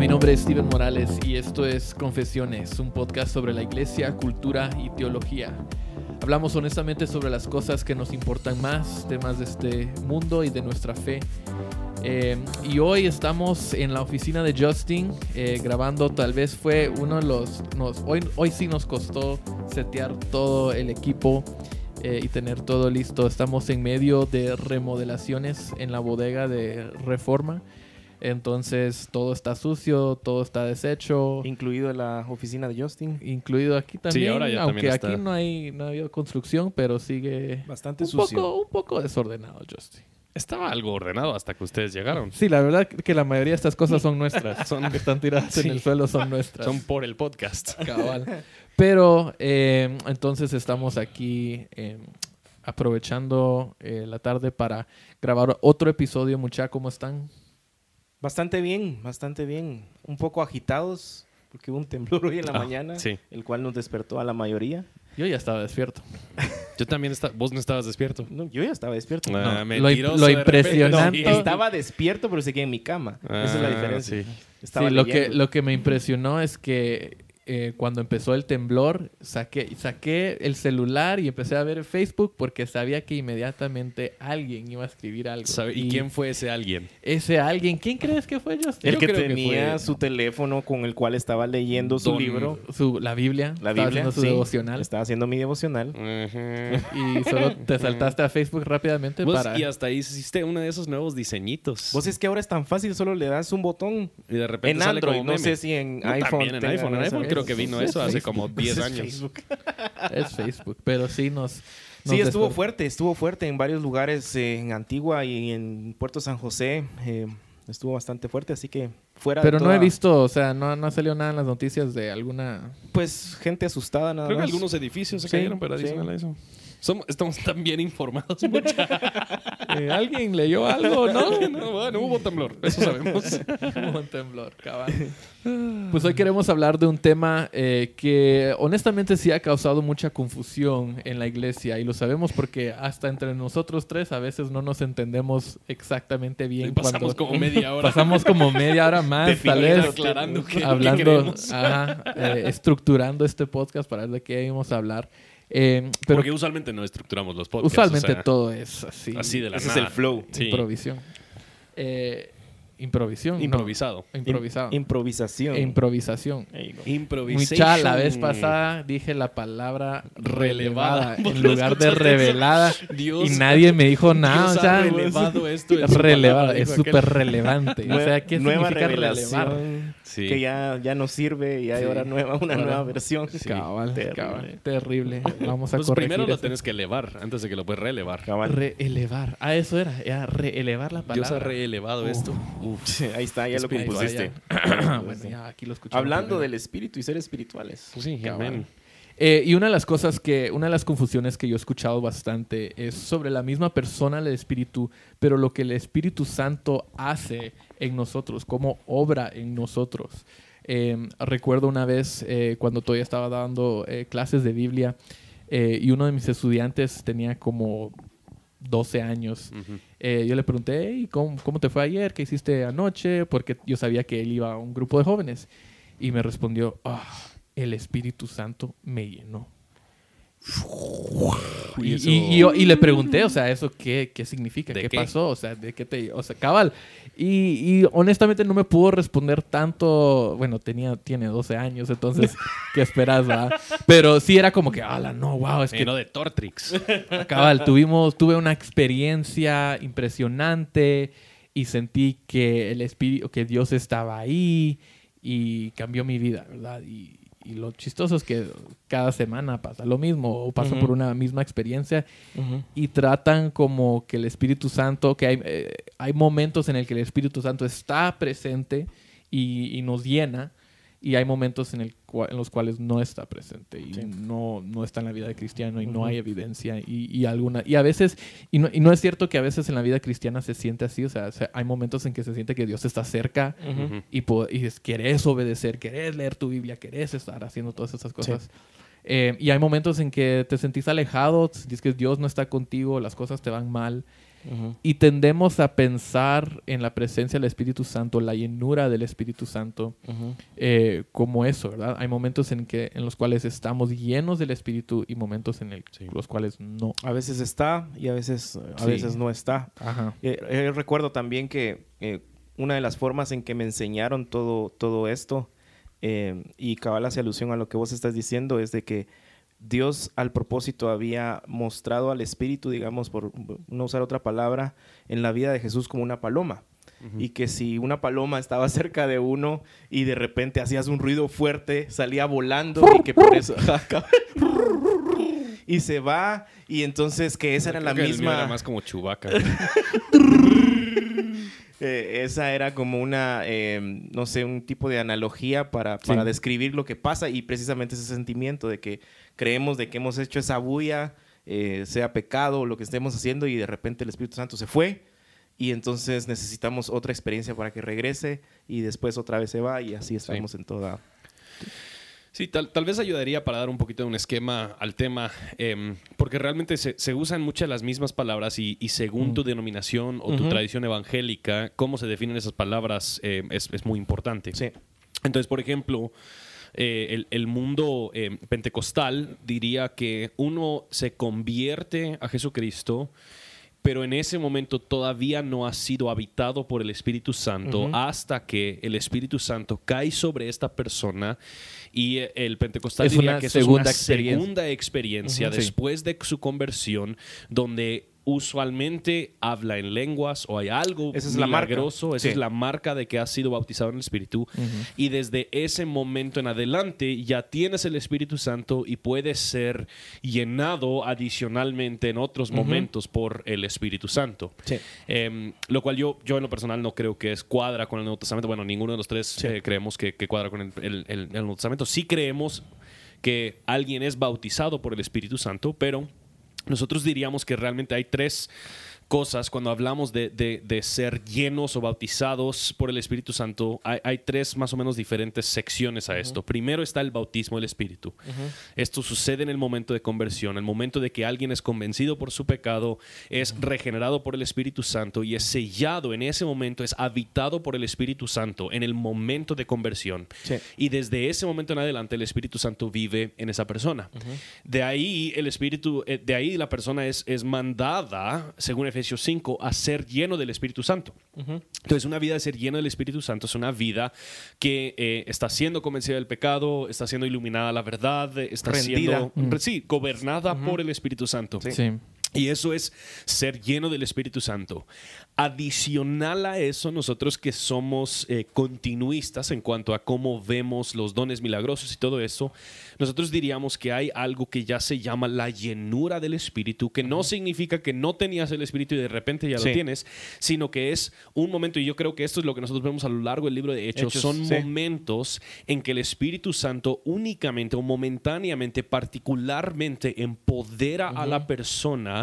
mi nombre es Steven Morales y esto es Confesiones, un podcast sobre la iglesia, cultura y teología. Hablamos honestamente sobre las cosas que nos importan más, temas de este mundo y de nuestra fe. Eh, y hoy estamos en la oficina de Justin eh, grabando, tal vez fue uno de los... Hoy, hoy sí nos costó setear todo el equipo eh, y tener todo listo. Estamos en medio de remodelaciones en la bodega de Reforma. Entonces todo está sucio, todo está deshecho. Incluido la oficina de Justin. Incluido aquí también. ahora ya aunque también aquí está. no hay, no ha habido construcción, pero sigue Bastante un sucio. poco, un poco desordenado, Justin. Estaba algo ordenado hasta que ustedes llegaron. Sí, la verdad que la mayoría de estas cosas son nuestras. Son que están tiradas en Sí. el suelo son nuestras. Son por el podcast. Cabal. Pero eh, entonces estamos aquí eh, aprovechando eh, la tarde para grabar otro episodio. Mucha, ¿cómo están? Bastante bien, bastante bien. Un poco agitados, porque hubo un temblor hoy en la Ah, mañana, sí. el cual nos despertó a la mayoría. Yo ya estaba despierto. Yo también estaba. Vos no estabas despierto. No, yo ya estaba despierto. Ah, lo impresionante- No, estaba despierto, pero seguía en mi cama. Esa es la Ah, diferencia. sí. Estaba sí, lo que, lo que me impresionó es que eh, cuando empezó el temblor, saqué, saqué el celular y empecé a ver Facebook porque sabía que inmediatamente alguien iba a escribir algo. ¿Sabe- ¿Y quién fue ese alguien? Ese alguien, ¿quién crees que fue Justin? El Yo que creo que tenía fue- su teléfono con el cual estaba leyendo su Don- libro. Su, la Biblia. La estaba Biblia. haciendo su sí. devocional. Estaba haciendo mi devocional. Y solo te saltaste a Facebook rápidamente Vos- para... Y hasta ahí hiciste uno de esos nuevos diseñitos. Vos es que ahora es tan fácil, solo le das un botón. y de repente En sale Android, como no sé si en No, iPhone. También en iPhone. En iPhone creo que vino Es eso hace Facebook. como 10 Es años. Facebook. Es Facebook. Pero sí nos... nos Sí, estuvo desper- fuerte, estuvo fuerte en varios lugares, eh, en Antigua y en Puerto San José. eh, estuvo bastante fuerte, así que fuera Pero de no he toda- visto, o sea, no, no salió nada en las noticias de alguna... Pues gente asustada nada Creo que más. algunos edificios se Sí, cayeron, pero sí. adicional a eso. Somos- estamos tan bien informados. Eh, ¿Alguien leyó algo, no? No, bueno, hubo temblor, eso sabemos. Hubo un temblor, cabal. Pues hoy queremos hablar de un tema eh, que honestamente sí ha causado mucha confusión en la iglesia y lo sabemos porque hasta entre nosotros tres a veces no nos entendemos exactamente bien. Y pasamos cuando- como media hora. Pasamos como media hora más, tal vez, aclarando qué- qué hablando, queremos. ajá, eh, estructurando este podcast para ver de qué íbamos a hablar. Eh, pero Porque usualmente no estructuramos los podcasts. usualmente o sea, todo es así. Así de la Ese es el flow. Sí. Improvisión. Eh, improvisión. no. Improvisado. Improvisado. Improvisación. E improvisación. Mucha, la vez pasada dije la palabra relevada en lugar de revelada Dios. y nadie me dijo nada. Dios o sea, ha relevado esto es palabra, aquel. súper relevante. o sea, ¿qué nueva significa relevar? Sí. que ya, ya no sirve y hay Sí. ahora nueva, una Ahora- nueva versión. Cabal, Terrible. cabal, terrible. Vamos a Pues corregir primero lo tienes que elevar antes de que lo puedes reelevar. Cabal. Reelevar. Ah, eso era. Era reelevar la Dios ha palabra. reelevado esto. Sí, Ahí está, ya lo compusiste. bueno, ya aquí lo escuchamos. Hablando primero. del espíritu y ser espirituales. Pues sí, amén. Eh, y una de las cosas que, una de las confusiones que yo he escuchado bastante es sobre la misma persona del Espíritu, pero lo que el Espíritu Santo hace en nosotros, cómo obra en nosotros. Eh, recuerdo una vez eh, cuando todavía estaba dando clases de Biblia y uno de mis estudiantes tenía como 12 años. Ujú. Eh, yo le pregunté, "Hey, ¿cómo, ¿cómo te fue ayer? ¿Qué hiciste anoche? Porque yo sabía que él iba a un grupo de jóvenes. Y me respondió, "Ah, el Espíritu Santo me llenó. Y Y, eso- y- y yo- y le pregunté, o sea, ¿eso qué, qué significa? ¿De ¿Qué, qué? pasó? O sea, ¿de qué te...? O sea, cabal. Y, honestamente no me pudo responder tanto... Bueno, tenía, tiene 12 años, entonces, ¿qué esperas, va? Pero sí era como que, ala, no, wow, es Me que de Tortrix. Cabal, tuvimos, tuve una experiencia impresionante y sentí que el espíritu, que Dios estaba ahí y cambió mi vida, ¿verdad? Y, y lo chistoso es que cada semana pasa lo mismo o Ujú. por una misma experiencia y tratan como que el Espíritu Santo, que hay, eh, hay momentos en el que el Espíritu Santo está presente y, y nos llena y hay momentos en, el cua- en los cuales no está presente y Sí. no, no está en la vida de cristiano y no hay evidencia y, y alguna y a veces y no, y no es cierto que a veces en la vida cristiana se siente así o sea, se- hay momentos en que se siente que Dios está cerca y, po- y es- querés obedecer, querés leer tu Biblia, querés estar haciendo todas esas cosas. Eh, y hay momentos en que te sentís alejado, sentís que Dios no está contigo, las cosas te van mal. Y tendemos a pensar en la presencia del Espíritu Santo, la llenura del Espíritu Santo, eh, como eso, ¿verdad? Hay momentos en, que, en los cuales estamos llenos del Espíritu y momentos en los cuales no. A veces está y a veces, a veces no está. Eh, recuerdo también que una de las formas en que me enseñaron todo, todo esto, y cabal hace alusión a lo que vos estás diciendo, es de que Dios al propósito había mostrado al Espíritu, digamos, por no usar otra palabra, en la vida de Jesús como una paloma. Y que si una paloma estaba cerca de uno y de repente hacías un ruido fuerte, salía volando y que por eso... y se va y entonces que esa era la misma... era más como chubaca. Eh, esa era como una, em, no sé, un tipo de analogía para, para describir lo que pasa y precisamente ese sentimiento de que creemos de que hemos hecho esa bulla, eh, sea pecado o lo que estemos haciendo y de repente el Espíritu Santo se fue y entonces necesitamos otra experiencia para que regrese y después otra vez se va y así estamos en toda... Sí, tal, tal, vez ayudaría para dar un poquito de un esquema al tema, em, porque realmente se, se, usan muchas las mismas palabras y, según mm. tu denominación o tu tradición evangélica, cómo se definen esas palabras em, es, es, muy importante. Sí. Entonces, por ejemplo, eh, el, mundo eh, pentecostal diría que uno se convierte a Jesucristo pero en ese momento todavía no ha sido habitado por el Espíritu Santo hasta que el Espíritu Santo cae sobre esta persona y eh, el pentecostal diría que es una segunda experiencia. después de su conversión donde usualmente habla en lenguas o hay algo esa es milagroso, esa es la marca de que has sido bautizado en el Espíritu. Y desde ese momento en adelante ya tienes el Espíritu Santo y puedes ser llenado adicionalmente en otros momentos por el Espíritu Santo. Em, lo cual yo, yo en lo personal no creo que es cuadra con el Nuevo Testamento. Bueno, ninguno de los tres eh, creemos que, cuadra con el, el Nuevo Testamento. Sí creemos que alguien es bautizado por el Espíritu Santo, pero nosotros diríamos que realmente hay tres cosas cuando hablamos de, de, ser llenos o bautizados por el Espíritu Santo. Hay, hay tres más o menos diferentes secciones a esto. Primero está el bautismo del Espíritu. Esto sucede en el momento de conversión, el momento de que alguien es convencido por su pecado, es regenerado por el Espíritu Santo y es sellado en ese momento, es habitado por el Espíritu Santo en el momento de conversión. Y desde ese momento en adelante el Espíritu Santo vive en esa persona. De ahí el Espíritu, eh, de ahí la persona es, es mandada, según Efesios 5, a ser lleno del Espíritu Santo. Entonces, una vida de ser lleno del Espíritu Santo es una vida que eh, está siendo convencida del pecado, está siendo iluminada la verdad, está siendo, sí, gobernada por el Espíritu Santo. sí. Y eso es ser lleno del Espíritu Santo. Adicional a eso, nosotros que somos eh, continuistas en cuanto a cómo vemos los dones milagrosos y todo eso, nosotros diríamos que hay algo que ya se llama la llenura del Espíritu, que no significa que no tenías el Espíritu y de repente ya lo tienes, sino que es un momento, y yo creo que esto es lo que nosotros vemos a lo largo del libro de Hechos, son momentos en que el Espíritu Santo únicamente o momentáneamente, particularmente, empodera a la persona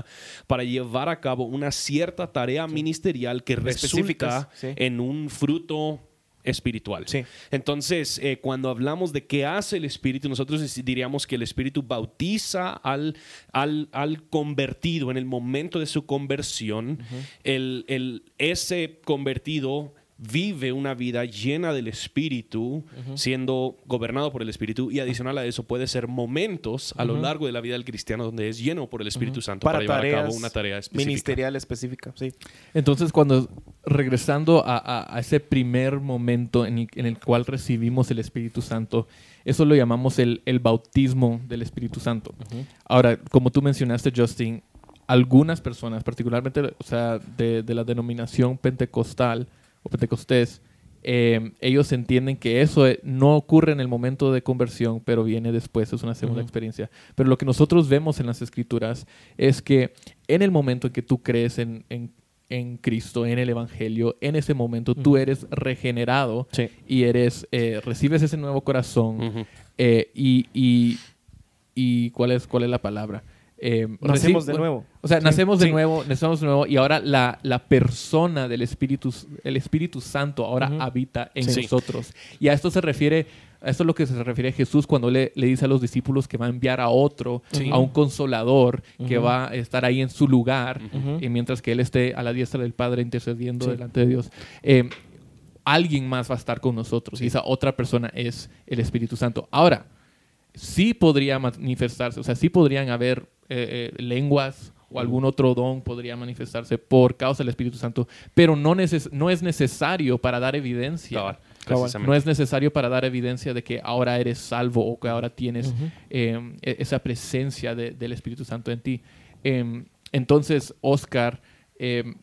para llevar a cabo una cierta tarea ministerial que resulta en un fruto espiritual. Entonces, eh, cuando hablamos de qué hace el Espíritu, nosotros diríamos que el Espíritu bautiza al, al, convertido en el momento de su conversión. el, el, ese convertido vive una vida llena del Espíritu, siendo gobernado por el Espíritu, y adicional a eso puede ser momentos a lo largo de la vida del cristiano donde es lleno por el Espíritu Santo para, llevar a cabo una tarea específica. Ministerial específica, sí. Entonces, cuando regresando a, ese primer momento en el, cual recibimos el Espíritu Santo, eso lo llamamos el, bautismo del Espíritu Santo. Ahora, como tú mencionaste, Justin, algunas personas, particularmente o sea, de, de la denominación pentecostal, Pentecostés, eh, ellos entienden que eso eh, no ocurre en el momento de conversión, pero viene después, es una segunda experiencia. Pero lo que nosotros vemos en las escrituras es que en el momento en que tú crees en, Cristo, en el Evangelio, en ese momento tú eres regenerado y eres, eh, recibes ese nuevo corazón y, y, ¿cuál, es, ¿cuál es la palabra? Eh, nacemos de nuevo. O sea, nacemos de nuevo, nacemos de nuevo y ahora la, la, persona del Espíritu, el Espíritu Santo ahora habita en nosotros. Y a esto se refiere, a esto es lo que se refiere Jesús cuando le, le dice a los discípulos que va a enviar a otro, a un consolador que va a estar ahí en su lugar, y mientras que Él esté a la diestra del Padre intercediendo delante de Dios. Eh, alguien más va a estar con nosotros y esa otra persona es el Espíritu Santo. Ahora, sí podría manifestarse, o sea, sí podrían haber eh, eh, lenguas o algún otro don podría manifestarse por causa del Espíritu Santo, pero no, no es necesario para dar evidencia. no es necesario para dar evidencia de que ahora eres salvo o que ahora tienes em, e, esa presencia del Espíritu Santo en ti. Em, entonces, Oscar, eh,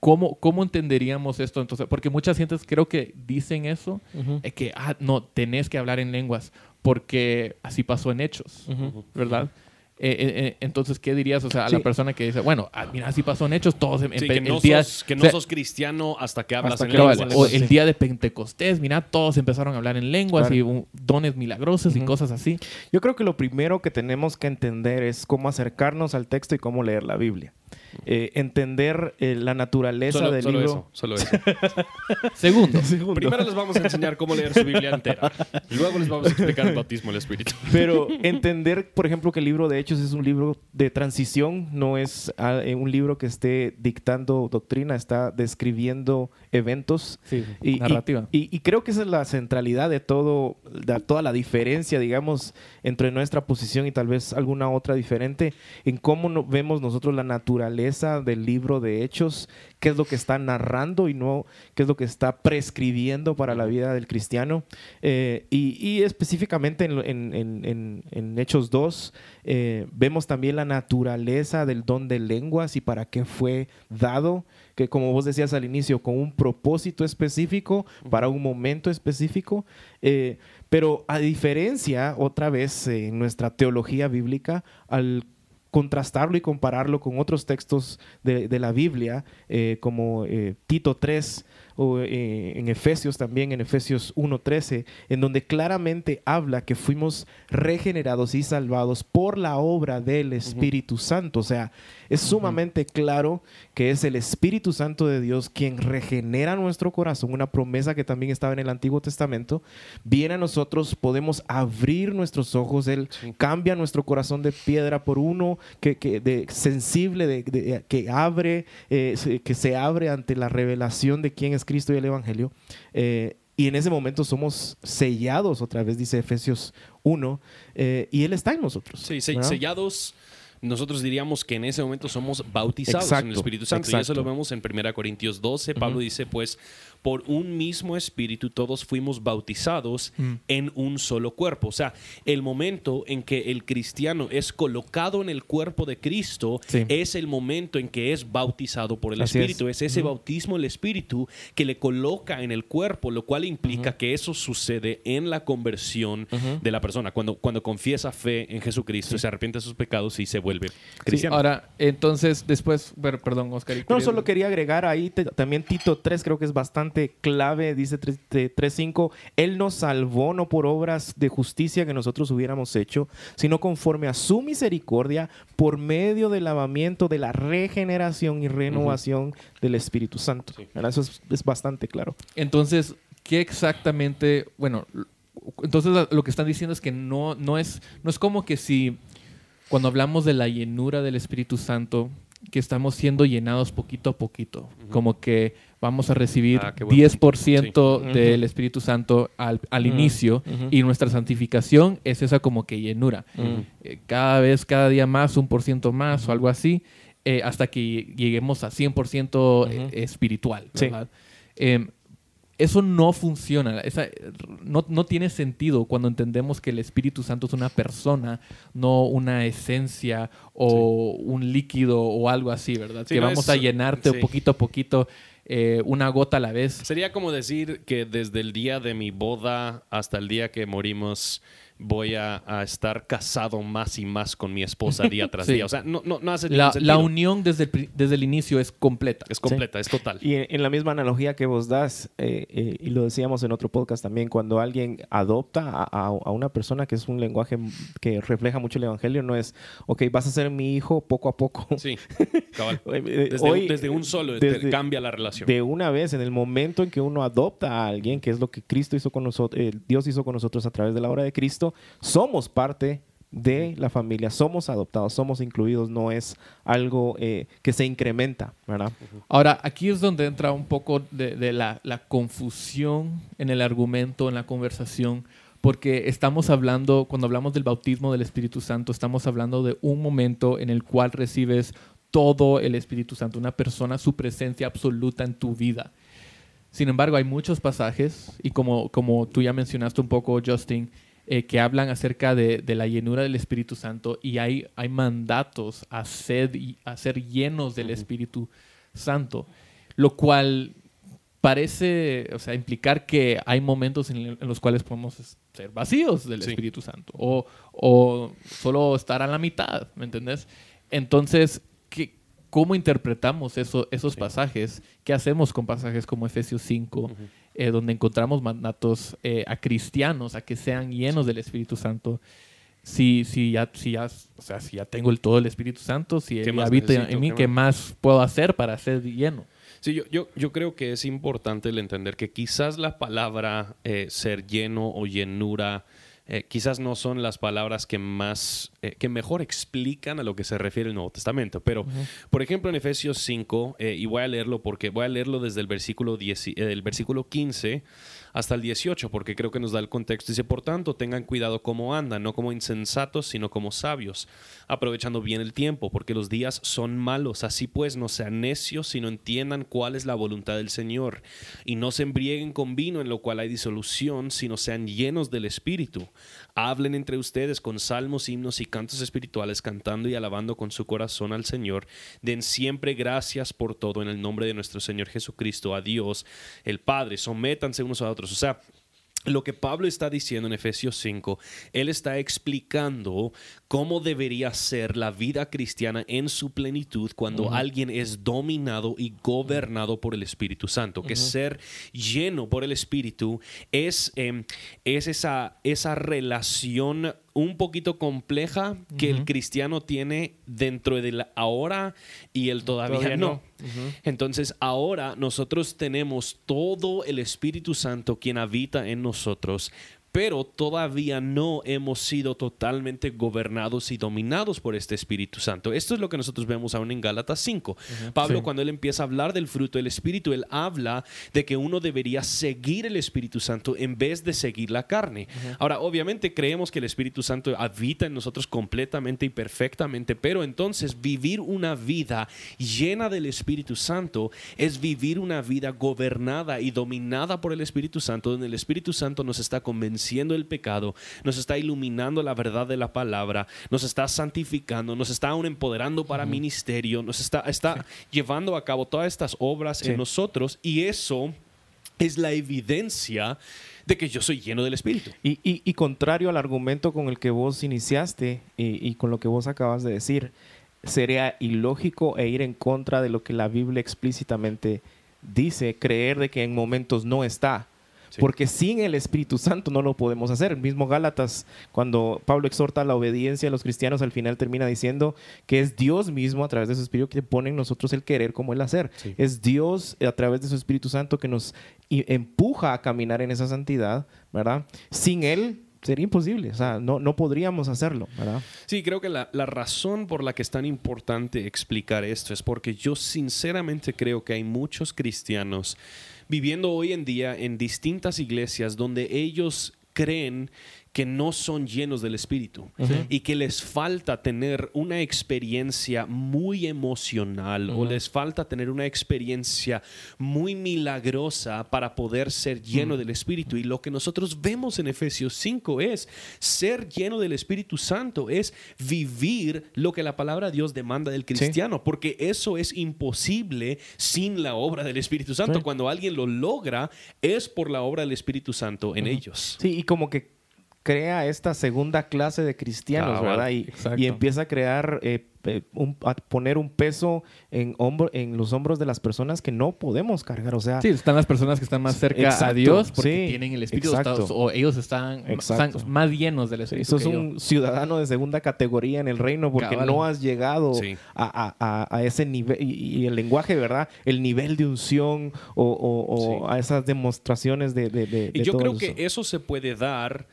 ¿Cómo, ¿Cómo entenderíamos esto entonces? Porque muchas gentes creo que dicen eso, que, ah, no, tenés que hablar en lenguas, porque así pasó en hechos, ¿verdad? Eh, eh, eh, entonces, ¿qué dirías o sea, a la persona que dice, bueno, ah, mira, así pasó en hechos, todos en, que, no sos, que no sos cristiano hasta que hablas en lenguas. O el día de Pentecostés, mira, todos empezaron a hablar en lenguas y dones milagrosos y cosas así. Yo creo que lo primero que tenemos que entender es cómo acercarnos al texto y cómo leer la Biblia. Eh, entender eh, la naturaleza del solo libro. Eso, solo eso. Segundo. Primero les vamos a enseñar cómo leer su Biblia entera. Y luego les vamos a explicar el bautismo del Espíritu. Pero entender, por ejemplo, que el libro de Hechos es un libro de transición, no es ah, eh, un libro que esté dictando doctrina, está describiendo eventos. y, narrativa. Y, creo que esa es la centralidad de todo, de toda la diferencia, digamos, entre nuestra posición y tal vez alguna otra diferente, en cómo vemos nosotros la naturaleza del libro de Hechos, qué es lo que está narrando y no qué es lo que está prescribiendo para la vida del cristiano. Eh, y, específicamente en, Hechos 2 eh, vemos también la naturaleza del don de lenguas y para qué fue dado, que como vos decías al inicio, con un propósito específico, para un momento específico. Eh, pero a diferencia, otra vez, en nuestra teología bíblica, al contrastarlo y compararlo con otros textos de, la Biblia, eh, como eh, Tito 3 o eh, en Efesios también, en Efesios 1.13, en donde claramente habla que fuimos regenerados y salvados por la obra del Espíritu Santo. O sea, es sumamente claro que es el Espíritu Santo de Dios quien regenera nuestro corazón, una promesa que también estaba en el Antiguo Testamento. Viene a nosotros, podemos abrir nuestros ojos, Él cambia nuestro corazón de piedra por uno que, de, sensible, de, que abre, eh, que se abre ante la revelación de quién es Cristo y el Evangelio. Eh, y en ese momento somos sellados, otra vez dice Efesios 1, eh, y Él está en nosotros. Sí, sellados nosotros diríamos que en ese momento somos bautizados en el Espíritu Santo. Y eso lo vemos en 1 Corintios 12. Pablo dice, pues, por un mismo espíritu todos fuimos bautizados mm. en un solo cuerpo. O sea, el momento en que el cristiano es colocado en el cuerpo de Cristo es el momento en que es bautizado por el Espíritu. Es, ese bautismo del Espíritu que le coloca en el cuerpo, lo cual implica que eso sucede en la conversión de la persona. Cuando, cuando confiesa fe en Jesucristo, se arrepiente de sus pecados y se vuelve cristiano. ahora, entonces, después, perdón, Oscar. No, solo quería agregar ahí también Tito 3, creo que es bastante clave, dice 3.5, Él nos salvó no por obras de justicia que nosotros hubiéramos hecho, sino conforme a su misericordia por medio del lavamiento de la regeneración y renovación del Espíritu Santo. Eso es, bastante claro. Entonces, ¿qué exactamente, bueno, entonces lo que están diciendo es que no, no, es, no es como que si cuando hablamos de la llenura del Espíritu Santo, que estamos siendo llenados poquito a poquito, como que vamos a recibir 10% ah, del Espíritu Santo al, inicio y nuestra santificación es esa como que llenura. Eh, cada vez, cada día más, un por ciento más o algo así, eh, hasta que lleguemos a 100% eh, espiritual. Em, eso no funciona, esa, no, no, tiene sentido cuando entendemos que el Espíritu Santo es una persona, no una esencia o un líquido o algo así, ¿verdad? que vamos a llenarte poquito a poquito. Eh, una gota a la vez. Sería como decir que desde el día de mi boda hasta el día que morimos voy a, estar casado más y más con mi esposa día tras día. O sea, no, no, hace la, la unión desde el, desde el inicio es completa. Es completa, es total. Y en, la misma analogía que vos das, eh, eh, y lo decíamos en otro podcast también, cuando alguien adopta a, a, una persona que es un lenguaje que refleja mucho el evangelio, no es, ok, vas a ser mi hijo poco a poco. Sí, cabal. Desde, un solo cambia la relación. De una vez, en el momento en que uno adopta a alguien, que es lo que Cristo hizo con nosotros, Dios hizo con nosotros a través de la obra de Cristo, somos parte de la familia, somos adoptados, somos incluidos, no es algo eh, que se incrementa, ¿verdad? Ahora, aquí es donde entra un poco de, la, confusión en el argumento, en la conversación, porque estamos hablando, cuando hablamos del bautismo del Espíritu Santo, estamos hablando de un momento en el cual recibes todo el Espíritu Santo, una persona, su presencia absoluta en tu vida. Sin embargo, hay muchos pasajes, y como, como tú ya mencionaste un poco, Justin, eh, que hablan acerca de, la llenura del Espíritu Santo y hay, hay mandatos a ser, a ser llenos del Espíritu Santo, lo cual parece o sea, implicar que hay momentos en, los cuales podemos ser vacíos del Espíritu Santo o, o, solo estar a la mitad, ¿me entendés? Entonces, ¿qué, cómo interpretamos eso, esos pasajes, qué hacemos con pasajes como Efesios 5, eh, donde encontramos mandatos eh, a cristianos a que sean llenos del Espíritu Santo. Si, si, ya, si, ya, o sea, si ya tengo el todo el Espíritu Santo, si él habita en mí, ¿qué, más puedo hacer para ser lleno? Sí, yo, yo, yo, creo que es importante el entender que quizás la palabra eh, ser lleno o llenura eh, quizás no son las palabras que más, eh, que mejor explican a lo que se refiere el Nuevo Testamento. Pero, por ejemplo, en Efesios 5, eh, y voy a leerlo porque voy a leerlo desde el versículo, 10, el versículo 15 hasta el 18, porque creo que nos da el contexto. Dice, por tanto, tengan cuidado cómo andan, no como insensatos, sino como sabios, aprovechando bien el tiempo, porque los días son malos. Así pues, no sean necios, sino entiendan cuál es la voluntad del Señor. Y no se embrieguen con vino, en lo cual hay disolución, sino sean llenos del Espíritu. Hablen entre ustedes con salmos, himnos y cantos espirituales, cantando y alabando con su corazón al Señor. Den siempre gracias por todo en el nombre de nuestro Señor Jesucristo, a Dios, el Padre. Sométanse unos a otros o sea, lo que Pablo está diciendo en Efesios 5, él está explicando cómo debería ser la vida cristiana en su plenitud cuando alguien es dominado y gobernado por el Espíritu Santo. Que ser lleno por el Espíritu es, em, es esa, esa relación un poquito compleja que el cristiano tiene dentro del ahora y el todavía, no. Entonces ahora nosotros tenemos todo el Espíritu Santo quien habita en nosotros, pero todavía no hemos sido totalmente gobernados y dominados por este Espíritu Santo. Esto es lo que nosotros vemos aún en Gálatas 5. Pablo cuando él empieza a hablar del fruto del Espíritu, él habla de que uno debería seguir el Espíritu Santo en vez de seguir la carne. Ahora, obviamente creemos que el Espíritu Santo habita en nosotros completamente y perfectamente, pero entonces vivir una vida llena del Espíritu Santo es vivir una vida gobernada y dominada por el Espíritu Santo, donde el Espíritu Santo nos está convenciendo siendo el pecado, nos está iluminando la verdad de la palabra, nos está santificando, nos está aún empoderando para ministerio, nos está, está llevando a cabo todas estas obras en nosotros y eso es la evidencia de que yo soy lleno del Espíritu. Y, contrario al argumento con el que vos iniciaste y, y, con lo que vos acabas de decir, sería ilógico e ir en contra de lo que la Biblia explícitamente dice, creer de que en momentos no está. Porque sin el Espíritu Santo no lo podemos hacer. El mismo Gálatas, cuando Pablo exhorta la obediencia a los cristianos, al final termina diciendo que es Dios mismo a través de su Espíritu que pone en nosotros el querer como el hacer. Es Dios a través de su Espíritu Santo que nos empuja a caminar en esa santidad, ¿verdad? Sin Él sería imposible, o sea, no, no podríamos hacerlo, ¿verdad? Sí, creo que la, la, razón por la que es tan importante explicar esto es porque yo sinceramente creo que hay muchos cristianos viviendo hoy en día en distintas iglesias donde ellos creen que no son llenos del Espíritu y que les falta tener una experiencia muy emocional o les falta tener una experiencia muy milagrosa para poder ser lleno del Espíritu. Y lo que nosotros vemos en Efesios 5 es ser lleno del Espíritu Santo, es vivir lo que la palabra de Dios demanda del cristiano, porque eso es imposible sin la obra del Espíritu Santo. Cuando alguien lo logra, es por la obra del Espíritu Santo en ellos. Sí, y como que crea esta segunda clase de cristianos, ¿verdad? Y, y, empieza a crear eh, a poner un peso en, hombro, en los hombros de las personas que no podemos cargar. O sea, sí, están las personas que están más cerca a Dios porque tienen el Espíritu o ellos están, más llenos del Espíritu. Eso es un ciudadano de segunda categoría en el reino porque no has llegado a, ese nivel y, el lenguaje, ¿verdad? El nivel de unción o, a esas demostraciones de... de, y yo creo que eso se puede dar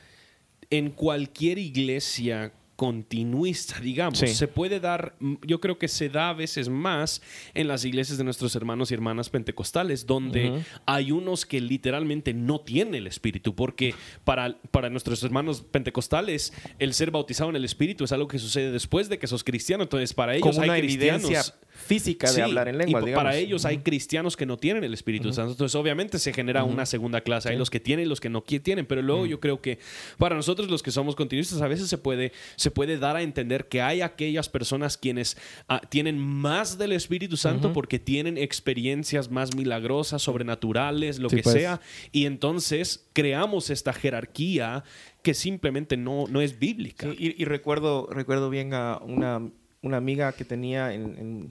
en cualquier iglesia continuista, digamos. Se puede dar, mm, yo creo que se da a veces más en las iglesias de nuestros hermanos y hermanas pentecostales, donde hay unos que literalmente no tienen el Espíritu, porque para, para nuestros hermanos pentecostales el ser bautizado en el Espíritu es algo que sucede después de que sos cristiano, entonces para ellos hay cristianos física de hablar en lengua. Y para ellos hay cristianos que no tienen el Espíritu Santo. Entonces, obviamente, se genera una segunda clase. Hay los que tienen y los que no tienen. Pero luego yo creo que para nosotros, los que somos continuistas, a veces se puede, se puede dar a entender que hay aquellas personas quienes ah, tienen más del Espíritu Santo porque tienen experiencias más milagrosas, sobrenaturales, lo que pues. sea. Y entonces creamos esta jerarquía que simplemente no, no es bíblica. y, y, recuerdo, recuerdo bien a una una amiga que tenía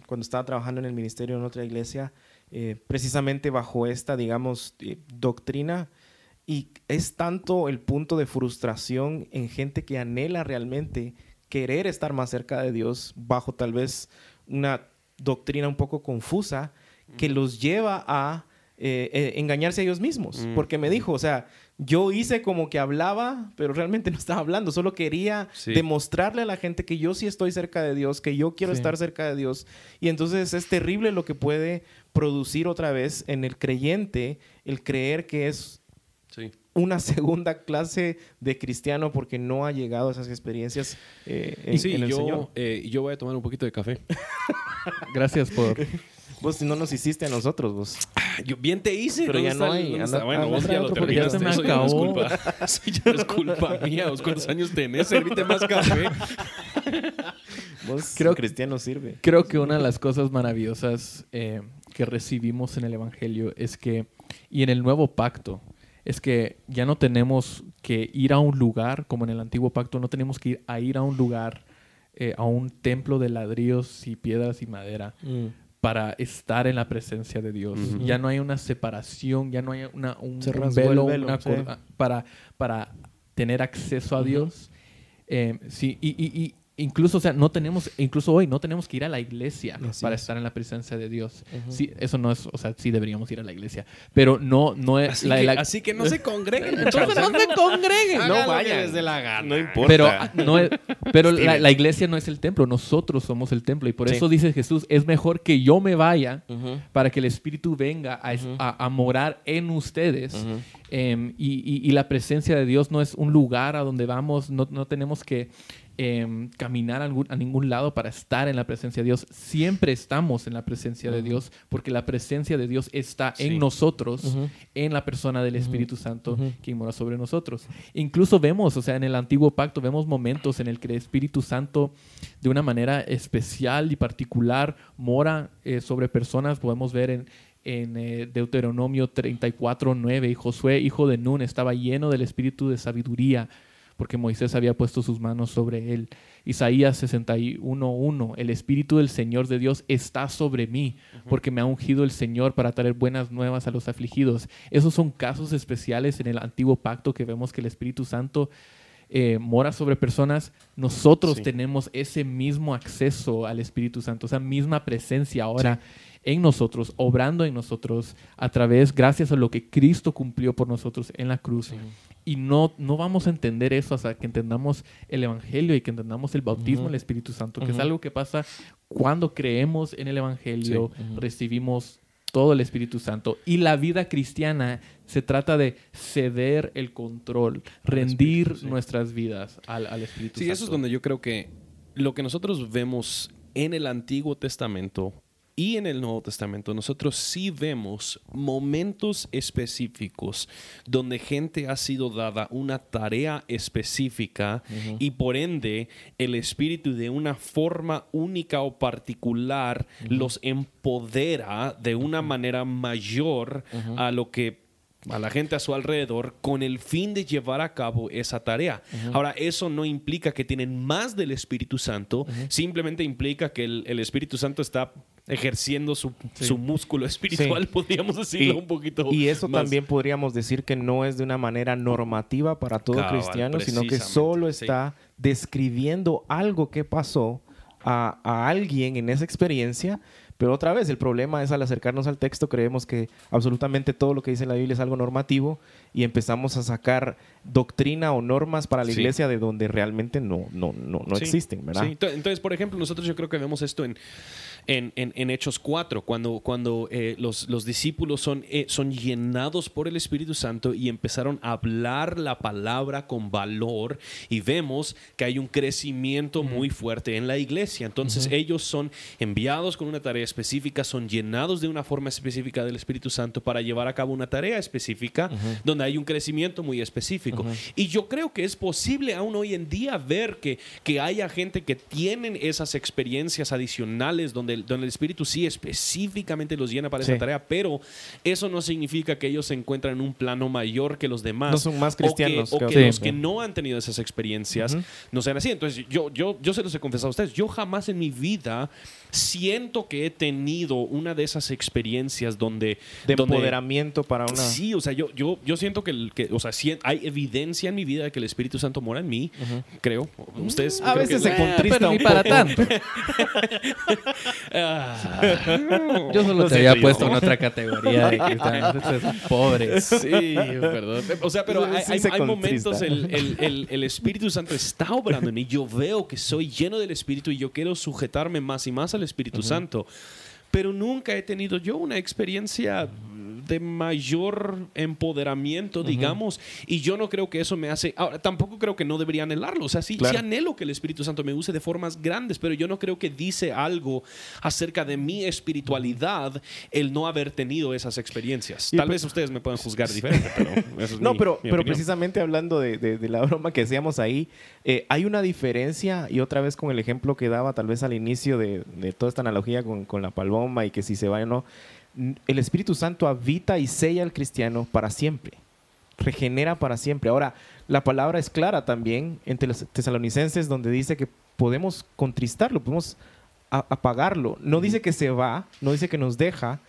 cuando estaba trabajando en el ministerio en otra iglesia, eh, precisamente bajo esta, digamos, eh, doctrina. Y es tanto el punto de frustración en gente que anhela realmente querer estar más cerca de Dios bajo tal vez una doctrina un poco confusa que los lleva a eh, engañarse a ellos mismos. Porque me dijo, o sea, yo hice como que hablaba, pero realmente no estaba hablando. Solo quería demostrarle a la gente que yo sí estoy cerca de Dios, que yo quiero estar cerca de Dios. Y entonces es terrible lo que puede producir otra vez en el creyente el creer que es una segunda clase de cristiano porque no ha llegado a esas experiencias eh, en, el yo, Señor. Eh, yo voy a tomar un poquito de café. Gracias por Vos no nos hiciste a nosotros, vos. Yo bien te hice. Pero ya no hay. bueno, vos ya lo terminaste. Ya se me eso acabó. Ya no es culpa, ya no es culpa mía. ¿Vos cuántos años tenés? Servite más café. Vos creo, cristiano sirve. Creo que una de las cosas maravillosas eh, que recibimos en el Evangelio es que, y en el nuevo pacto, es que ya no tenemos que ir a un lugar, como en el antiguo pacto, no tenemos que ir a ir a un lugar, eh, a un templo de ladrillos y piedras y madera. Mm para estar en la presencia de Dios. Ya no hay una separación, ya no hay una, un, velo, para, para tener acceso a Dios. Eh, sí, y, y, incluso, o sea, no tenemos, incluso hoy no tenemos que ir a la iglesia para estar en la presencia de Dios. Sí, eso no es, o sea, sí deberíamos ir a la iglesia, pero no, no es... Así, que, así que no se congreguen. Entonces no se congreguen. No vayan. desde la gana. No importa. Pero, ah, no es, pero la, iglesia no es el templo, nosotros somos el templo. Y por eso dice Jesús, es mejor que yo me vaya para que el Espíritu venga a, a, morar en ustedes. Em, y, y, la presencia de Dios no es un lugar a donde vamos, no, no tenemos que Em, caminar a, ningún lado para estar en la presencia de Dios. Siempre estamos en la presencia de Dios porque la presencia de Dios está en nosotros, en la persona del Espíritu Santo que mora sobre nosotros. Incluso vemos, o sea, en el antiguo pacto vemos momentos en el que el Espíritu Santo de una manera especial y particular mora eh, sobre personas. Podemos ver en, en eh, Deuteronomio 34, 9, y Josué, hijo de Nun, estaba lleno del espíritu de sabiduría porque Moisés había puesto sus manos sobre él. Isaías 61.1, el Espíritu del Señor de Dios está sobre mí, porque me ha ungido el Señor para traer buenas nuevas a los afligidos. Esos son casos especiales en el antiguo pacto que vemos que el Espíritu Santo eh, mora sobre personas, nosotros tenemos ese mismo acceso al Espíritu Santo, esa misma presencia ahora en nosotros, obrando en nosotros a través, gracias a lo que Cristo cumplió por nosotros en la cruz. Y no, no vamos a entender eso hasta que entendamos el Evangelio y que entendamos el bautismo del Espíritu Santo, que es algo que pasa cuando creemos en el Evangelio, recibimos todo el Espíritu Santo. Y la vida cristiana se trata de ceder el control, rendir nuestras vidas al, al Espíritu Santo. Sí, eso es donde yo creo que lo que nosotros vemos en el Antiguo Testamento y en el Nuevo Testamento nosotros sí vemos momentos específicos donde gente ha sido dada una tarea específica y por ende el Espíritu de una forma única o particular los empodera de una manera mayor a lo que a la gente a su alrededor con el fin de llevar a cabo esa tarea. Ahora, eso no implica que tienen más del Espíritu Santo, simplemente implica que el, Espíritu Santo está ejerciendo su, músculo espiritual, podríamos decirlo un poquito. Y eso también podríamos decir que no es de una manera normativa para todo cristiano, sino que solo está describiendo algo que pasó a, a alguien en esa experiencia. Pero otra vez, el problema es al acercarnos al texto, creemos que absolutamente todo lo que dice la Biblia es algo normativo y empezamos a sacar doctrina o normas para la iglesia de donde realmente no, no, no, no existen, ¿verdad? Entonces, por ejemplo, nosotros yo creo que vemos esto en, en, en, Hechos 4, cuando, cuando eh, los, los, discípulos son, eh, son llenados por el Espíritu Santo y empezaron a hablar la palabra con valor y vemos que hay un crecimiento muy fuerte en la iglesia. Entonces ellos son enviados con una tarea específica, son llenados de una forma específica del Espíritu Santo para llevar a cabo una tarea específica donde hay un crecimiento muy específico. Y yo creo que es posible aún hoy en día ver que, que haya gente que tienen esas experiencias adicionales donde donde el Espíritu sí específicamente los llena para esa tarea, pero eso no significa que ellos se encuentran en un plano mayor que los demás. No son más cristianos. O que, los que no han tenido esas experiencias no sean así. Entonces, yo, yo, yo se los he confesado a ustedes, yo jamás en mi vida siento que he tenido una de esas experiencias donde... De empoderamiento para una... Sí, o sea, yo, yo, yo siento que, que o sea, hay evidencia en mi vida de que el Espíritu Santo mora en mí, creo. Ustedes... A veces se contrista un para tanto. Ah. yo solo te había puesto en otra categoría de cristianos. pobres. Sí, perdón. O sea, pero hay, hay, momentos, el, el, el Espíritu Santo está obrando en mí. Yo veo que soy lleno del Espíritu y yo quiero sujetarme más y más el Espíritu Santo. Pero nunca he tenido yo una experiencia de mayor empoderamiento, digamos, y yo no creo que eso me hace, ahora tampoco creo que no debería anhelarlo, o sea, sí, sí, anhelo que el Espíritu Santo me use de formas grandes, pero yo no creo que dice algo acerca de mi espiritualidad el no haber tenido esas experiencias. Tal vez ustedes me puedan juzgar diferente, pero No, pero, pero precisamente hablando de, la broma que hacíamos ahí, eh, hay una diferencia, y otra vez con el ejemplo que daba tal vez al inicio de, toda esta analogía con, con la paloma y que si se va o no, el Espíritu Santo habita y sella al cristiano para siempre, regenera para siempre. Ahora, la palabra es clara también entre los tesalonicenses donde dice que podemos contristarlo, podemos apagarlo. No dice que se va, no dice que nos deja,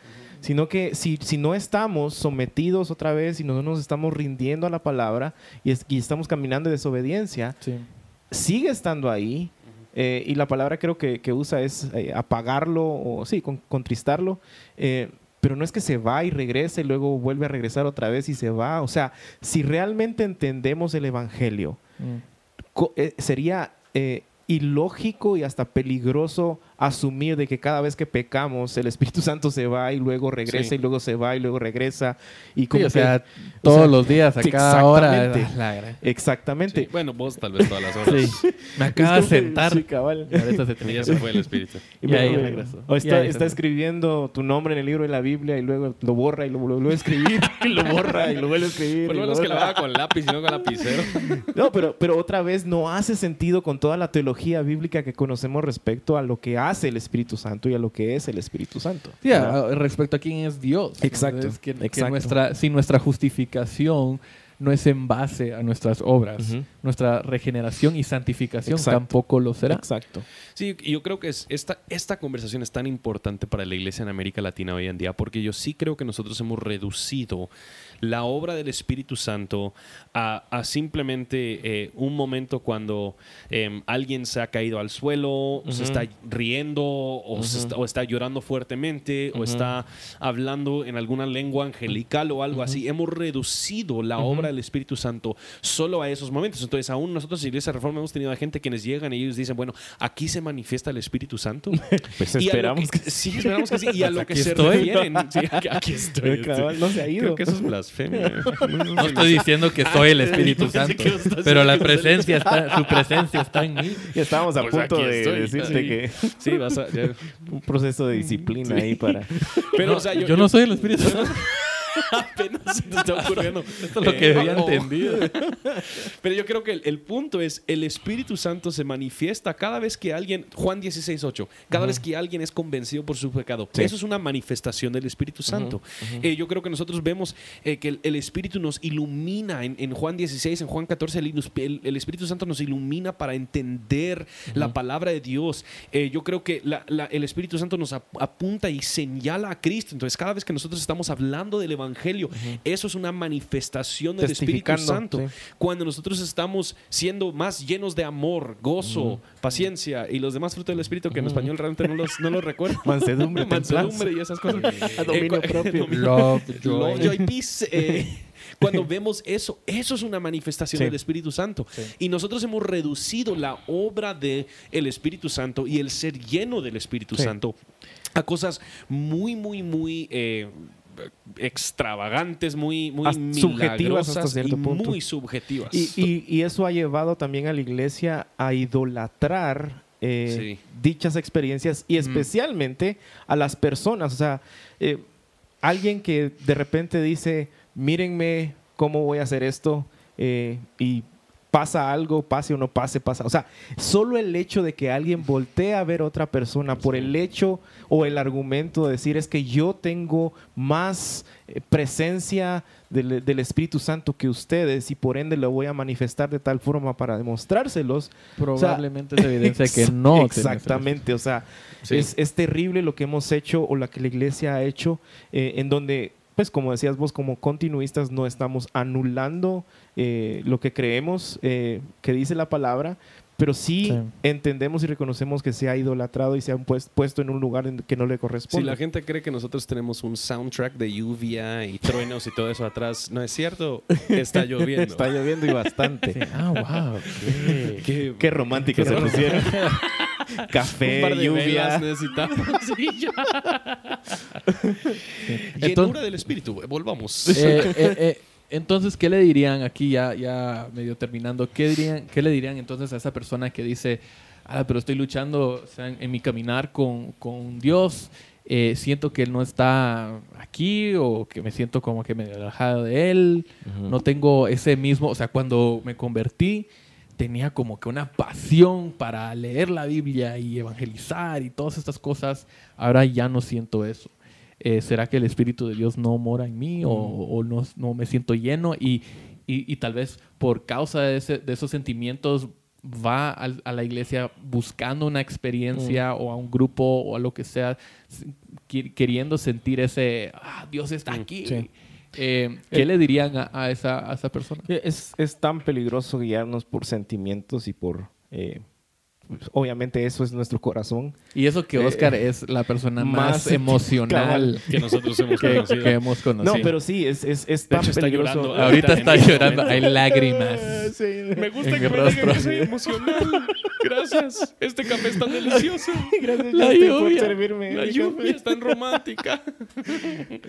sino que si, si, no estamos sometidos otra vez y no nos estamos rindiendo a la palabra y, estamos caminando de desobediencia, sigue estando ahí eh, y la palabra creo que, usa es eh, apagarlo o sí, contristarlo. Eh, pero no es que se va y regrese y luego vuelve a regresar otra vez y se va. O sea, si realmente entendemos el Evangelio, mm. sería ilógico y hasta peligroso asumir de que cada vez que pecamos el Espíritu Santo se va y luego regresa y luego se va y luego regresa. Y como o sea, todos los días a cada hora exactamente bueno vos tal vez todas las horas. Me acaba de sentar. sí, cabal. y ya se fue el Espíritu. Y, ahí regresó. o está, está escribiendo tu nombre en el libro de la Biblia y luego lo borra y lo vuelve a escribir. Y lo borra y lo vuelve a escribir por lo menos que lo haga con lápiz y no con lapicero. No pero, pero otra vez no hace sentido con toda la teología bíblica que conocemos respecto a lo que ha hace el Espíritu Santo y a lo que es el Espíritu Santo. Sí, respecto a quién es Dios. Exacto. que, nuestra, si nuestra justificación no es en base a nuestras obras. Nuestra regeneración y santificación tampoco lo será. Exacto. Sí, yo creo que es esta, esta conversación es tan importante para la iglesia en América Latina hoy en día porque yo sí creo que nosotros hemos reducido la obra del Espíritu Santo a, simplemente eh, un momento cuando em, alguien se ha caído al suelo, se está riendo, o, está, llorando fuertemente, o está hablando en alguna lengua angelical o algo así. Hemos reducido la obra del Espíritu Santo solo a esos momentos. Entonces, aún nosotros en Iglesia Reforma hemos tenido a gente quienes llegan y ellos dicen, bueno, aquí se manifiesta el Espíritu Santo. pues esperamos que, sí, esperamos que sí. Y a lo que se refieren, aquí estoy. no se ha ido. Creo que eso es no estoy diciendo que soy el Espíritu Santo, pero la presencia está, su presencia está en mí. Y estábamos a pues punto de decirte que sí, vas a, un proceso de disciplina ahí para. Pero, o sea, yo, no soy el Espíritu Santo. Apenas se te está ocurriendo. Esto es lo que había entendido. Pero yo creo que el, punto es, el Espíritu Santo se manifiesta cada vez que alguien, Juan 16, 8, cada vez que alguien es convencido por su pecado. Eso es una manifestación del Espíritu Santo. Eh, yo creo que nosotros vemos eh, que el, Espíritu nos ilumina en, Juan 16, en Juan 14, el, Espíritu Santo nos ilumina para entender la palabra de Dios. Eh, yo creo que el Espíritu Santo nos apunta y señala a Cristo. Entonces, cada vez que nosotros estamos hablando del Evangelio, eso es una manifestación del Espíritu Santo. Cuando nosotros estamos siendo más llenos de amor, gozo, paciencia y los demás frutos del Espíritu, que en español realmente no los, no los recuerdo. Mansedumbre, Mansedumbre y esas cosas. Dominio propio. Love, joy. peace. Eh, cuando vemos eso, eso es una manifestación del Espíritu Santo. Y nosotros hemos reducido la obra del el Espíritu Santo y el ser lleno del Espíritu Santo a cosas muy, muy, muy... Eh, extravagantes, muy, muy subjetivas hasta cierto y punto. muy subjetivas. Y, eso ha llevado también a la iglesia a idolatrar eh, dichas experiencias y especialmente a las personas. O sea, eh, alguien que de repente dice, mírenme cómo voy a hacer esto eh, y pasa algo, pase o no pase, pasa. O sea, solo el hecho de que alguien voltee a ver a otra persona por el hecho o el argumento de decir es que yo tengo más eh, presencia del, Espíritu Santo que ustedes y por ende lo voy a manifestar de tal forma para demostrárselos. Probablemente es evidencia que no. Exactamente, o sea, es, terrible lo que hemos hecho o la que la iglesia ha hecho eh, en donde pues como decías vos, como continuistas no estamos anulando eh, lo que creemos eh, que dice la palabra, pero sí, entendemos y reconocemos que se ha idolatrado y se ha puesto en un lugar en que no le corresponde. Si la gente cree que nosotros tenemos un soundtrack de lluvia y truenos y todo eso atrás, no es cierto. Está lloviendo. Está lloviendo y bastante. Ah, wow. Qué, qué, romántico se pusieron. Café, Un lluvia. necesitamos. Llenura del espíritu. Volvamos. Eh, eh, eh, entonces, ¿qué le dirían aquí ya, ya medio terminando? ¿Qué, dirían, ¿Qué le dirían entonces a esa persona que dice, ah, pero estoy luchando en mi caminar con, con Dios? siento que Él no está aquí o que me siento como que me he alejado de Él. No tengo ese mismo, o sea, cuando me convertí, tenía como que una pasión para leer la Biblia y evangelizar y todas estas cosas. Ahora ya no siento eso. Eh, ¿Será que el Espíritu de Dios no mora en mí o, mm. no, no, me siento lleno? Y, y, tal vez por causa de, ese, de esos sentimientos va a, la iglesia buscando una experiencia mm. o a un grupo o a lo que sea, queriendo sentir ese, ah, Dios está mm, aquí. Eh, ¿Qué eh, le dirían a, esa, a, esa, persona? Es, es, tan peligroso guiarnos por sentimientos y por eh, obviamente eso es nuestro corazón. Y eso que Oscar eh, es la persona más, emocional que nosotros hemos conocido. Que, hemos conocido. No, pero sí, es, es, es tan peligroso. Ahorita está llorando, hay lágrimas. me gusta que me digan que soy emocional. Gracias. Este café es tan delicioso. Gracias la lluvia, por servirme. La lluvia es tan romántica.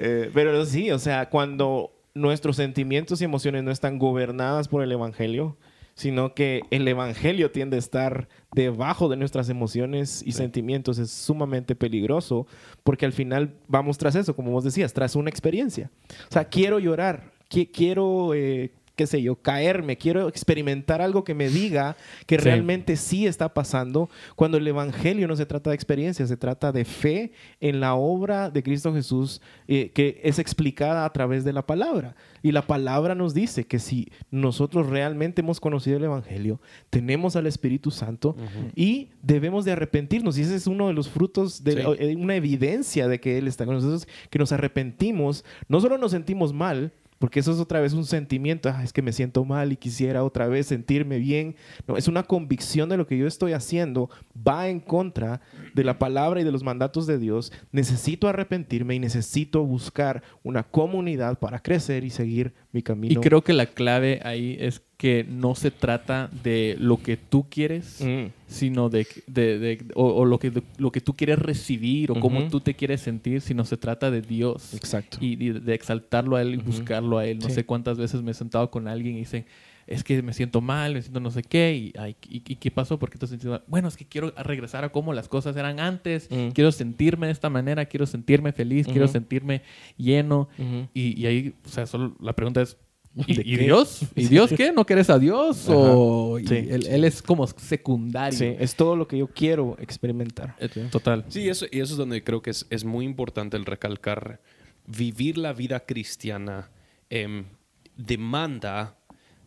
Eh, pero sí, o sea, cuando nuestros sentimientos y emociones no están gobernadas por el Evangelio, sino que el Evangelio tiende a estar debajo de nuestras emociones y sentimientos. Es sumamente peligroso porque al final vamos tras eso, como vos decías, tras una experiencia. O sea, quiero llorar, quiero eh, qué sé yo, caerme, quiero experimentar algo que me diga que realmente sí está pasando, cuando el Evangelio no se trata de experiencia, se trata de fe en la obra de Cristo Jesús eh, que es explicada a través de la palabra. Y la palabra nos dice que si nosotros realmente hemos conocido el Evangelio, tenemos al Espíritu Santo y debemos de arrepentirnos. Y ese es uno de los frutos, de eh, una evidencia de que Él está con nosotros, que nos arrepentimos, no solo nos sentimos mal, porque eso es otra vez un sentimiento, ah, es que me siento mal y quisiera otra vez sentirme bien. No, es una convicción de lo que yo estoy haciendo, va en contra de la palabra y de los mandatos de Dios. Necesito arrepentirme y necesito buscar una comunidad para crecer y seguir mi camino. Y creo que la clave ahí es que no se trata de lo que tú quieres, mm. sino de, de, o, lo, que, lo que tú quieres recibir o cómo tú te quieres sentir, sino se trata de Dios. Exacto. Y, de, exaltarlo a Él y buscarlo a Él. No sé cuántas veces me he sentado con alguien y dicen, es que me siento mal, me siento no sé qué, y, y, qué pasó, porque te sientes mal? Bueno, es que quiero regresar a cómo las cosas eran antes, mm. quiero sentirme de esta manera, quiero sentirme feliz, quiero sentirme lleno, y, y, ahí, o sea, solo la pregunta es, ¿Y, Dios? ¿Y Dios qué? ¿No quieres a Dios? ¿O él, es como secundario? Sí, es todo lo que yo quiero experimentar. Eh, total. Sí, eso, y eso es donde creo que es, es muy importante el recalcar. Vivir la vida cristiana em, demanda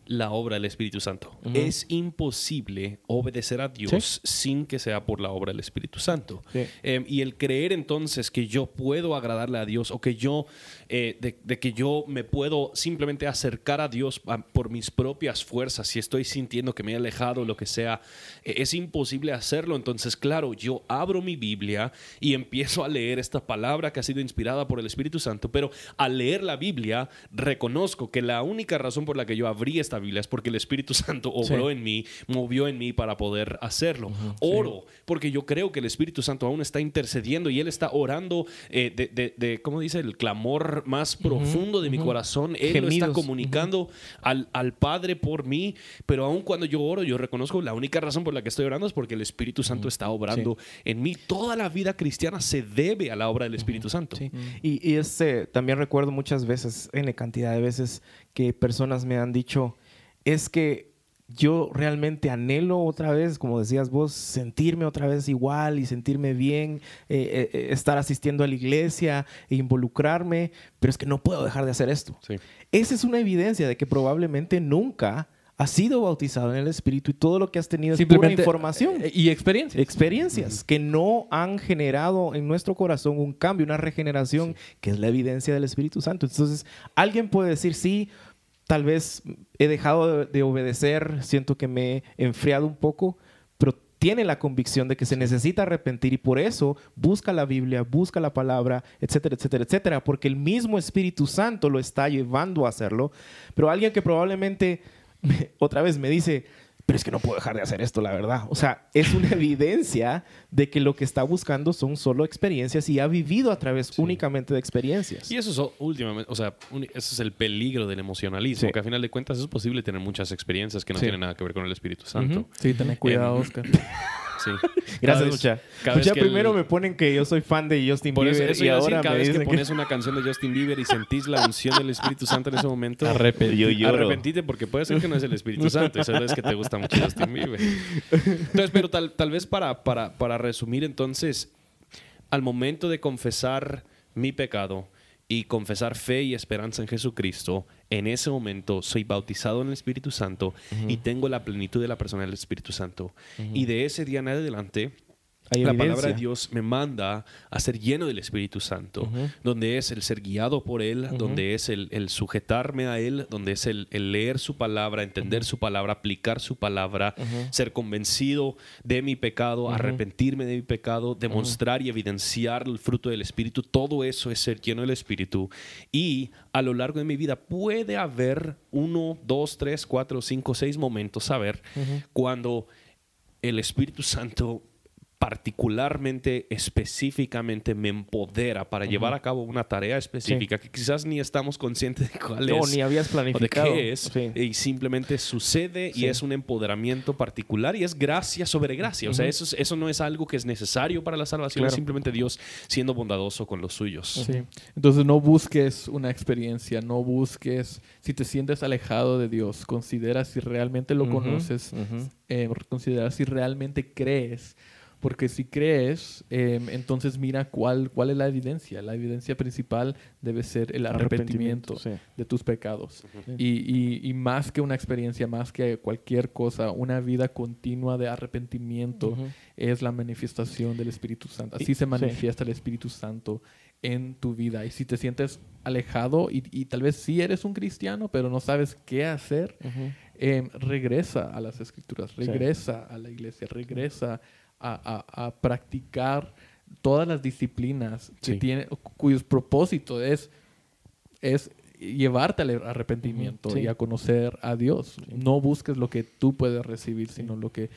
la obra del Espíritu Santo. Es imposible obedecer a Dios sin que sea por la obra del Espíritu Santo. Em, y el creer entonces que yo puedo agradarle a Dios o que yo, eh, de, que yo me puedo simplemente acercar a Dios por mis propias fuerzas, si estoy sintiendo que me he alejado o lo que sea, e, es imposible hacerlo. Entonces, claro, yo abro mi Biblia y empiezo a leer esta palabra que ha sido inspirada por el Espíritu Santo, pero al leer la Biblia reconozco que la única razón por la que yo abrí esta Biblia es porque el Espíritu Santo obró en mí, movió en mí para poder hacerlo. Oro, porque yo creo que el Espíritu Santo aún está intercediendo y Él está orando eh, de, de, ¿cómo dice? El clamor más profundo de mi corazón. Él lo está comunicando al, al Padre por mí, pero aún cuando yo oro, yo reconozco la única razón por la que estoy orando es porque el Espíritu Santo está obrando en mí. Toda la vida cristiana se debe a la obra del Espíritu Santo. Y, y este, también recuerdo muchas veces, en la cantidad de veces, que personas me han dicho, es que yo realmente anhelo otra vez, como decías vos, sentirme otra vez igual y sentirme bien, eh, eh, estar asistiendo a la iglesia e involucrarme, pero es que no puedo dejar de hacer esto. Esa es una evidencia de que probablemente nunca has sido bautizado en el Espíritu y todo lo que has tenido es pura información. Eh, y experiencias. Experiencias que no han generado en nuestro corazón un cambio, una regeneración, que es la evidencia del Espíritu Santo. Entonces, alguien puede decir, sí, tal vez he dejado de, obedecer, siento que me he enfriado un poco, pero tiene la convicción de que se necesita arrepentir y por eso busca la Biblia, busca la palabra, etcétera, etcétera, etcétera, porque el mismo Espíritu Santo lo está llevando a hacerlo. Pero alguien que probablemente otra vez me dice, pero es que no puedo dejar de hacer esto, la verdad. O sea, es una evidencia de que lo que está buscando son solo experiencias y ha vivido a través únicamente de experiencias. Y eso es últimamente, o sea, eso es el peligro del emocionalismo, que a final de cuentas es posible tener muchas experiencias que no tienen nada que ver con el Espíritu Santo. Sí, ten cuidado, em, Oscar. Sí. Gracias, mucha. Mucha primero me ponen que yo soy fan de Justin Bieber y ahora cada me vez que pones una canción de Justin Bieber y sentís la unción del Espíritu Santo en ese momento, arrepentite porque puede ser que no es el Espíritu Santo, eso es que te gusta mucho Justin Bieber. Entonces, pero tal, tal vez para, para, para resumir entonces, al momento de confesar mi pecado, y confesar fe y esperanza en Jesucristo, en ese momento soy bautizado en el Espíritu Santo y tengo la plenitud de la persona del Espíritu Santo. Y de ese día en adelante la palabra de Dios me manda a ser lleno del Espíritu Santo, donde es el ser guiado por Él, donde es el, sujetarme a Él, donde es el, leer su palabra, entender su palabra, aplicar su palabra, ser convencido de mi pecado, arrepentirme de mi pecado, demostrar y evidenciar el fruto del Espíritu. Todo eso es ser lleno del Espíritu. Y a lo largo de mi vida puede haber uno, dos, tres, cuatro, cinco, seis momentos, a ver, cuando el Espíritu Santo particularmente, específicamente me empodera para llevar a cabo una tarea específica que quizás ni estamos conscientes de cuál no, ni habías planificado. de qué es. Y simplemente sucede y es un empoderamiento particular y es gracia sobre gracia. O sea, eso, eso no es algo que es necesario para la salvación, es simplemente Dios siendo bondadoso con los suyos. Entonces no busques una experiencia, no busques, si te sientes alejado de Dios, considera si realmente lo conoces, eh, considera si realmente crees porque si crees, em, entonces mira cuál, cuál es la evidencia. La evidencia principal debe ser el arrepentimiento, de tus pecados. y, y, más que una experiencia, más que cualquier cosa, una vida continua de arrepentimiento es la manifestación del Espíritu Santo. Así se manifiesta el Espíritu Santo en tu vida. Y si te sientes alejado y, y, tal vez sí eres un cristiano, pero no sabes qué hacer, em, regresa a las escrituras, regresa a la iglesia, regresa a, practicar todas las disciplinas que tiene, cuyos propósito es, es llevarte al arrepentimiento y a conocer a Dios. No busques lo que tú puedes recibir, sino lo que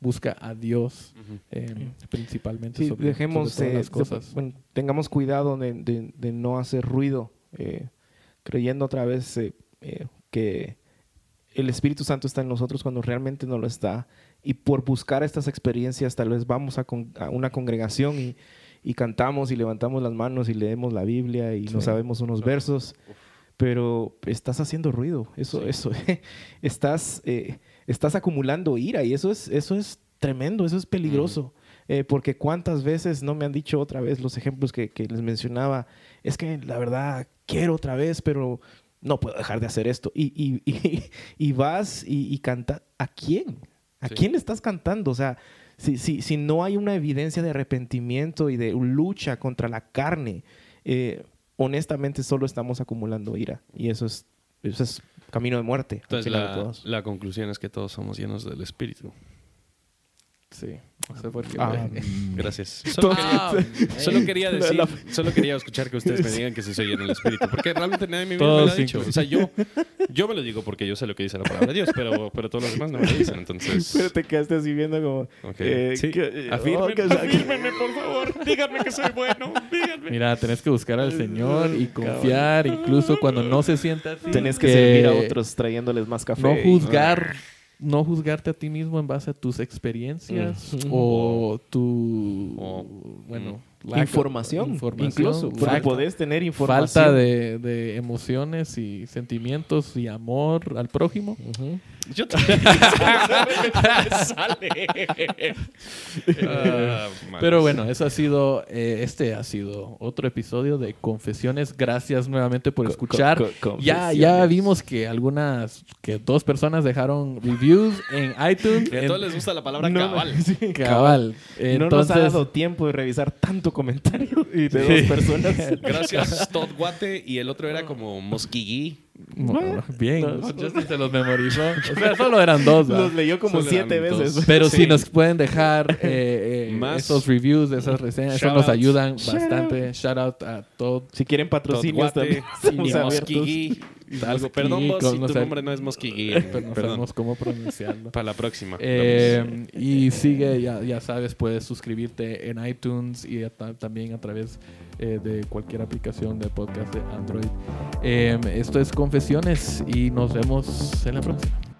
busca a Dios em, principalmente. Sobre, dejemos todas las cosas. tengamos cuidado de, no hacer ruido, eh, creyendo otra vez eh, eh, que el Espíritu Santo está en nosotros cuando realmente no lo está. Y por buscar estas experiencias, tal vez vamos a, una congregación y, y, cantamos y levantamos las manos y leemos la Biblia y no sabemos unos versos, pero estás haciendo ruido. Eso, eso. estás, eh, estás acumulando ira y eso es, eso es tremendo, eso es peligroso. Eh, porque cuántas veces no me han dicho otra vez los ejemplos que, que les mencionaba, es que la verdad quiero otra vez, pero no puedo dejar de hacer esto. Y, y, y, y vas y, cantas. ¿A quién? ¿A quién le estás cantando? O sea, si, si, si, no hay una evidencia de arrepentimiento y de lucha contra la carne, eh, honestamente solo estamos acumulando ira. Y eso es, eso es camino de muerte. Entonces, la, la conclusión es que todos somos llenos del Espíritu. Sí. Ah, Gracias. Solo, quería, decir, solo quería escuchar que ustedes me digan que sí soy en el espíritu, porque realmente nadie me, lo ha dicho. O sea, yo, yo me lo digo porque yo sé lo que dice la palabra de Dios, pero, pero todos los demás no me lo dicen, entonces... Pero te quedaste así viendo como... Eh, sí. que, afírmenme, por favor. Díganme que soy bueno. Díganme. Mira, tenés que buscar al Señor y confiar, incluso cuando no se sienta así. Tenés que, servir a otros trayéndoles más café. No juzgar no juzgarte a ti mismo en base a tus experiencias o tu bueno información, incluso porque podés tener información. falta de, de, emociones y sentimientos y amor al prójimo yo también. Ah, pero bueno, eso ha sido, eh, este ha sido otro episodio de Confesiones. Gracias nuevamente por escuchar. ya, ya vimos que algunas, que dos personas dejaron reviews en iTunes. a todos les gusta la palabra cabal. cabal. Entonces, no nos ha dado tiempo de revisar tanto comentario de dos personas. Gracias, Todd Guate. Y el otro era como Mosquigui. Bien, Justin se los memorizó. O sea, solo eran dos. Los leyó como siete veces. Pero si nos pueden dejar eh, eh, esos reviews, esas reseñas, eso nos ayudan bastante. Shout out a todos. Si quieren patrocinios también. Algo, perdón vos si tu nombre no es Mosquigui. Pero no sabemos cómo pronunciarlo. Para la próxima. Eh, y sigue, ya, ya sabes, puedes suscribirte en iTunes y también a través eh, de cualquier aplicación de podcast de Android. Eh, esto es Confesiones y nos vemos en la próxima.